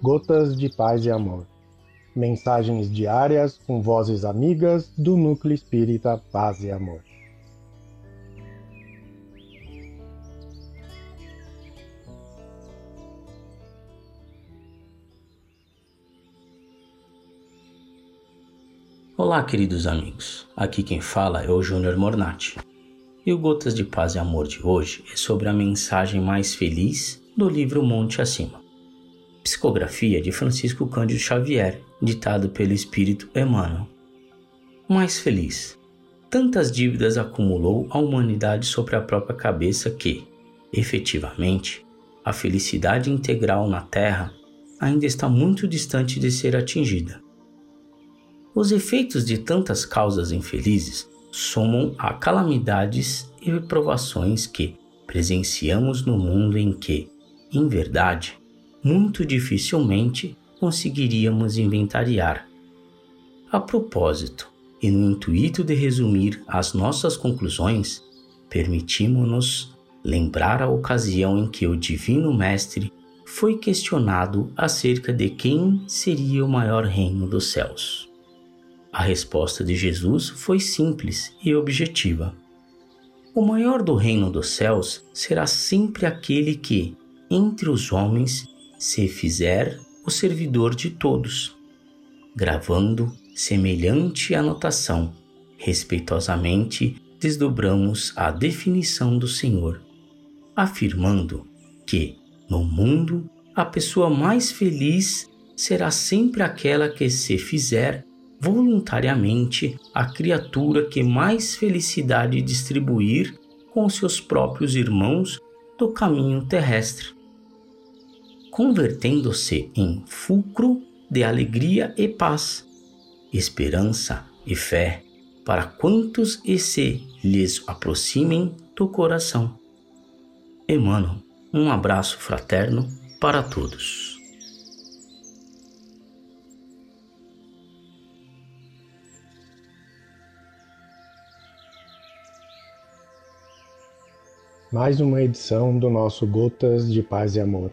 Gotas de Paz e Amor. Mensagens diárias com vozes amigas do Núcleo Espírita Paz e Amor. Olá, queridos amigos. Aqui quem fala é o Júnior Mornati. E o Gotas de Paz e Amor de hoje é sobre a mensagem mais feliz do livro Monte Acima. Psicografia de Francisco Cândido Xavier, ditado pelo Espírito Emmanuel. Mais feliz. Tantas dívidas acumulou a humanidade sobre a própria cabeça que, efetivamente, a felicidade integral na Terra ainda está muito distante de ser atingida. Os efeitos de tantas causas infelizes somam a calamidades e provações que presenciamos no mundo em que, em verdade, muito dificilmente conseguiríamos inventariar. A propósito, e no intuito de resumir as nossas conclusões, permitimos-nos lembrar a ocasião em que o Divino Mestre foi questionado acerca de quem seria o maior reino dos céus. A resposta de Jesus foi simples e objetiva. O maior do reino dos céus será sempre aquele que, entre os homens, se fizer o servidor de todos. Gravando semelhante anotação, respeitosamente desdobramos a definição do Senhor, afirmando que, no mundo, a pessoa mais feliz será sempre aquela que se fizer voluntariamente a criatura que mais felicidade distribuir com seus próprios irmãos do caminho terrestre, convertendo-se em fulcro de alegria e paz, esperança e fé para quantos e se lhes aproximem do coração. Emmanuel, um abraço fraterno para todos. mais uma edição do nosso Gotas de Paz e Amor.